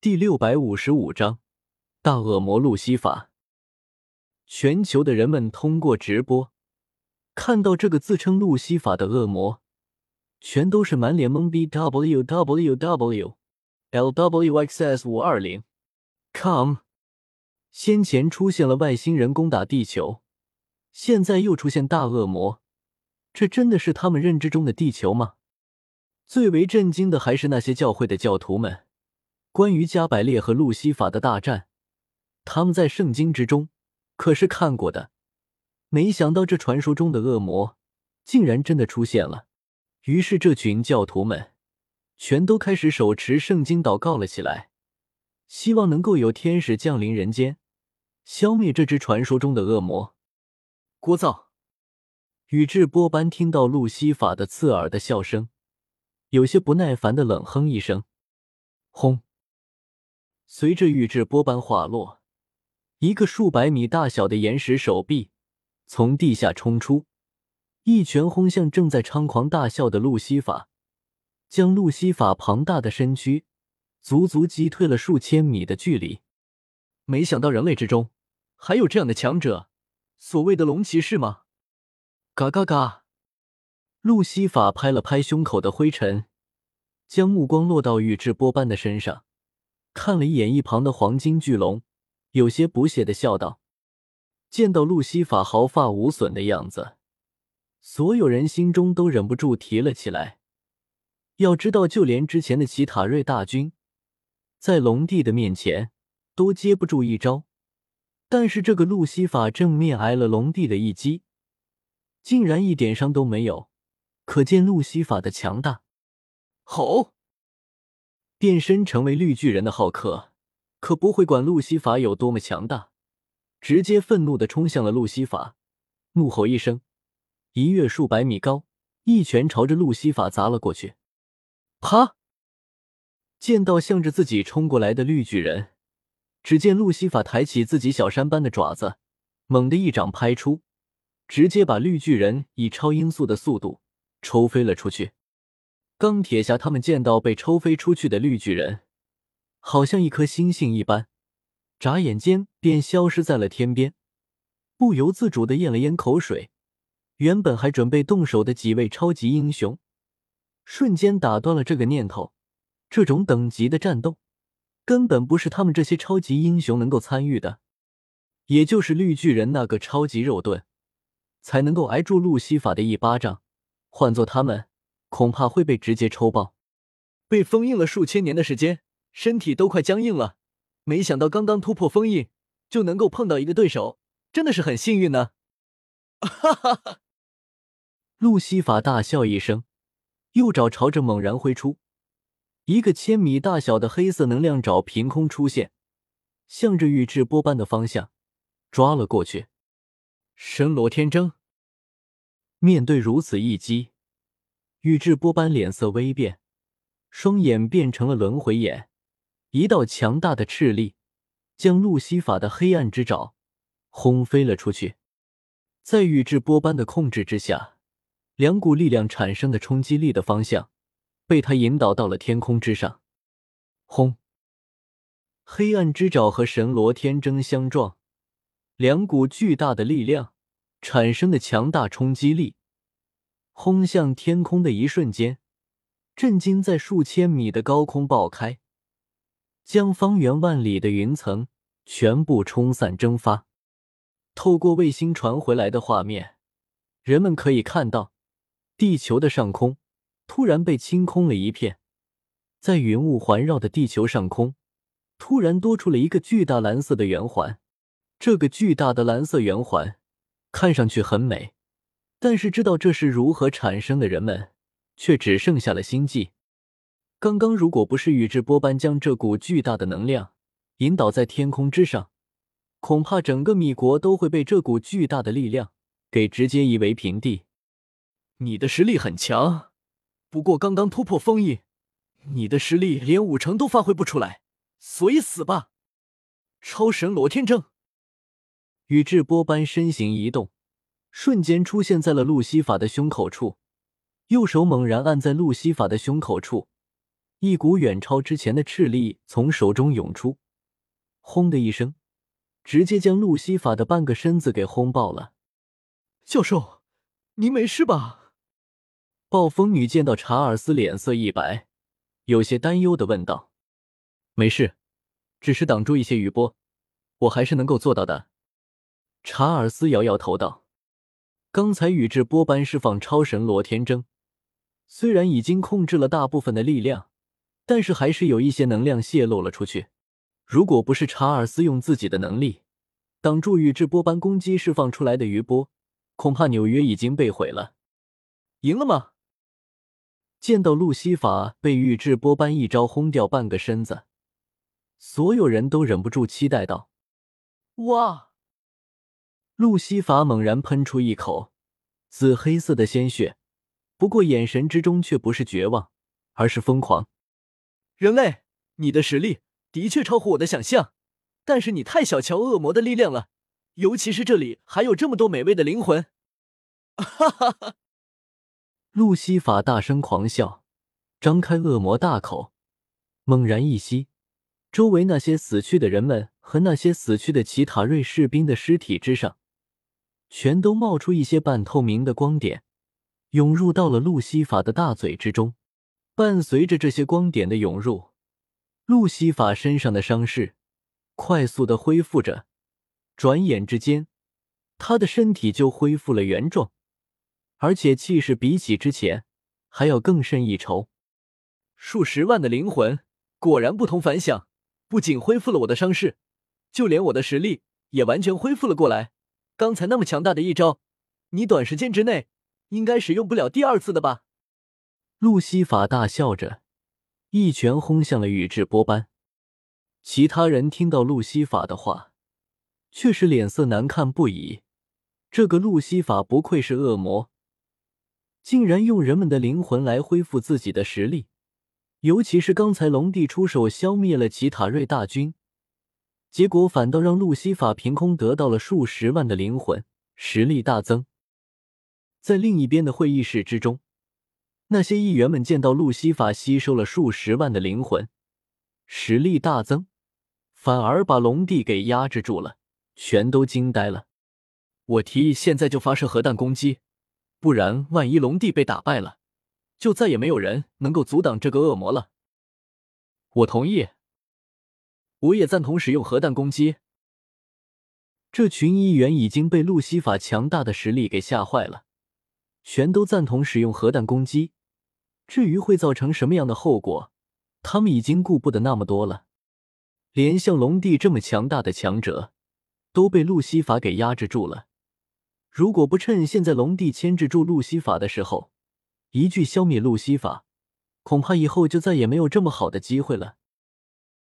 第六百五十五章大恶魔路西法。全球的人们通过直播看到这个自称路西法的恶魔，全都是满脸懵逼。w w w l w x s 五二零 com。先前出现了外星人攻打地球，现在又出现大恶魔，这真的是他们认知中的地球吗？最为震惊的还是那些教会的教徒们。关于加百列和路西法的大战，他们在圣经之中可是看过的。没想到这传说中的恶魔竟然真的出现了。于是这群教徒们全都开始手持圣经祷告了起来，希望能够有天使降临人间，消灭这只传说中的恶魔。聒噪！宇智波斑听到路西法的刺耳的笑声，有些不耐烦的冷哼一声：“轰！”随着宇智波斑滑落，一个数百米大小的岩石手臂从地下冲出，一拳轰向正在猖狂大笑的路西法，将路西法庞大的身躯足足击退了数千米的距离。没想到人类之中还有这样的强者，所谓的龙骑士吗？嘎嘎嘎！路西法拍了拍胸口的灰尘，将目光落到宇智波斑的身上。看了一眼一旁的黄金巨龙，有些不屑的笑道：“见到路西法毫发无损的样子，所有人心中都忍不住提了起来。要知道，就连之前的奇塔瑞大军，在龙帝的面前都接不住一招，但是这个路西法正面挨了龙帝的一击，竟然一点伤都没有，可见路西法的强大。”吼！变身成为绿巨人的浩克，可不会管路西法有多么强大，直接愤怒的冲向了路西法，怒吼一声，一跃数百米高，一拳朝着路西法砸了过去。啪！见到向着自己冲过来的绿巨人，只见路西法抬起自己小山般的爪子，猛地一掌拍出，直接把绿巨人以超音速的速度抽飞了出去。钢铁侠他们见到被抽飞出去的绿巨人，好像一颗星星一般，眨眼间便消失在了天边，不由自主的咽了咽口水。原本还准备动手的几位超级英雄，瞬间打断了这个念头。这种等级的战斗，根本不是他们这些超级英雄能够参与的。也就是绿巨人那个超级肉盾，才能够挨住路西法的一巴掌。换做他们。恐怕会被直接抽爆，被封印了数千年的时间，身体都快僵硬了。没想到刚刚突破封印，就能够碰到一个对手，真的是很幸运呢！哈哈哈！路西法大笑一声，右爪朝着猛然挥出，一个千米大小的黑色能量爪凭空出现，向着宇智波斑的方向抓了过去。神罗天征，面对如此一击。宇智波斑脸色微变，双眼变成了轮回眼，一道强大的斥力将路西法的黑暗之爪轰飞了出去。在宇智波斑的控制之下，两股力量产生的冲击力的方向被他引导到了天空之上。轰！黑暗之爪和神罗天征相撞，两股巨大的力量产生的强大冲击力。轰向天空的一瞬间，震惊在数千米的高空爆开，将方圆万里的云层全部冲散蒸发。透过卫星传回来的画面，人们可以看到，地球的上空突然被清空了一片，在云雾环绕的地球上空，突然多出了一个巨大蓝色的圆环。这个巨大的蓝色圆环看上去很美。但是知道这是如何产生的人们，却只剩下了心悸。刚刚如果不是宇智波斑将这股巨大的能量引导在天空之上，恐怕整个米国都会被这股巨大的力量给直接夷为平地。你的实力很强，不过刚刚突破封印，你的实力连五成都发挥不出来，所以死吧！超神罗天征，宇智波斑身形一动。瞬间出现在了路西法的胸口处，右手猛然按在路西法的胸口处，一股远超之前的斥力从手中涌出，轰的一声，直接将路西法的半个身子给轰爆了。教授，您没事吧？暴风女见到查尔斯脸色一白，有些担忧的问道：“没事，只是挡住一些余波，我还是能够做到的。”查尔斯摇摇头道：“刚才宇智波斑释放超神罗天征，虽然已经控制了大部分的力量。”但是还是有一些能量泄露了出去。如果不是查尔斯用自己的能力挡住宇智波斑攻击释放出来的余波，恐怕纽约已经被毁了。赢了吗？见到路西法被宇智波斑一招轰掉半个身子，所有人都忍不住期待道：“哇！”路西法猛然喷出一口紫黑色的鲜血，不过眼神之中却不是绝望，而是疯狂。人类，你的实力的确超乎我的想象，但是你太小瞧恶魔的力量了，尤其是这里还有这么多美味的灵魂。哈哈哈！路西法大声狂笑，张开恶魔大口，猛然一吸，周围那些死去的人们和那些死去的奇塔瑞士兵的尸体之上，全都冒出一些半透明的光点，涌入到了路西法的大嘴之中。伴随着这些光点的涌入，路西法身上的伤势快速的恢复着。转眼之间，他的身体就恢复了原状，而且气势比起之前还要更胜一筹。数十万的灵魂果然不同凡响，不仅恢复了我的伤势，就连我的实力也完全恢复了过来。刚才那么强大的一招，你短时间之内应该使用不了第二次的吧？路西法大笑着，一拳轰向了宇智波斑。其他人听到路西法的话，却是脸色难看不已。这个路西法不愧是恶魔，竟然用人们的灵魂来恢复自己的实力。尤其是刚才龙帝出手消灭了奇塔瑞大军，结果反倒让路西法凭空得到了数十万的灵魂，实力大增。在另一边的会议室之中。那些议员们见到路西法吸收了数十万的灵魂，实力大增，反而把龙帝给压制住了，全都惊呆了。我提议现在就发射核弹攻击，不然万一龙帝被打败了，就再也没有人能够阻挡这个恶魔了。我同意，我也赞同使用核弹攻击。这群议员已经被路西法强大的实力给吓坏了，全都赞同使用核弹攻击。至于会造成什么样的后果，他们已经顾不得那么多了。连像龙帝这么强大的强者都被路西法给压制住了，如果不趁现在龙帝牵制住路西法的时候，一句消灭路西法，恐怕以后就再也没有这么好的机会了。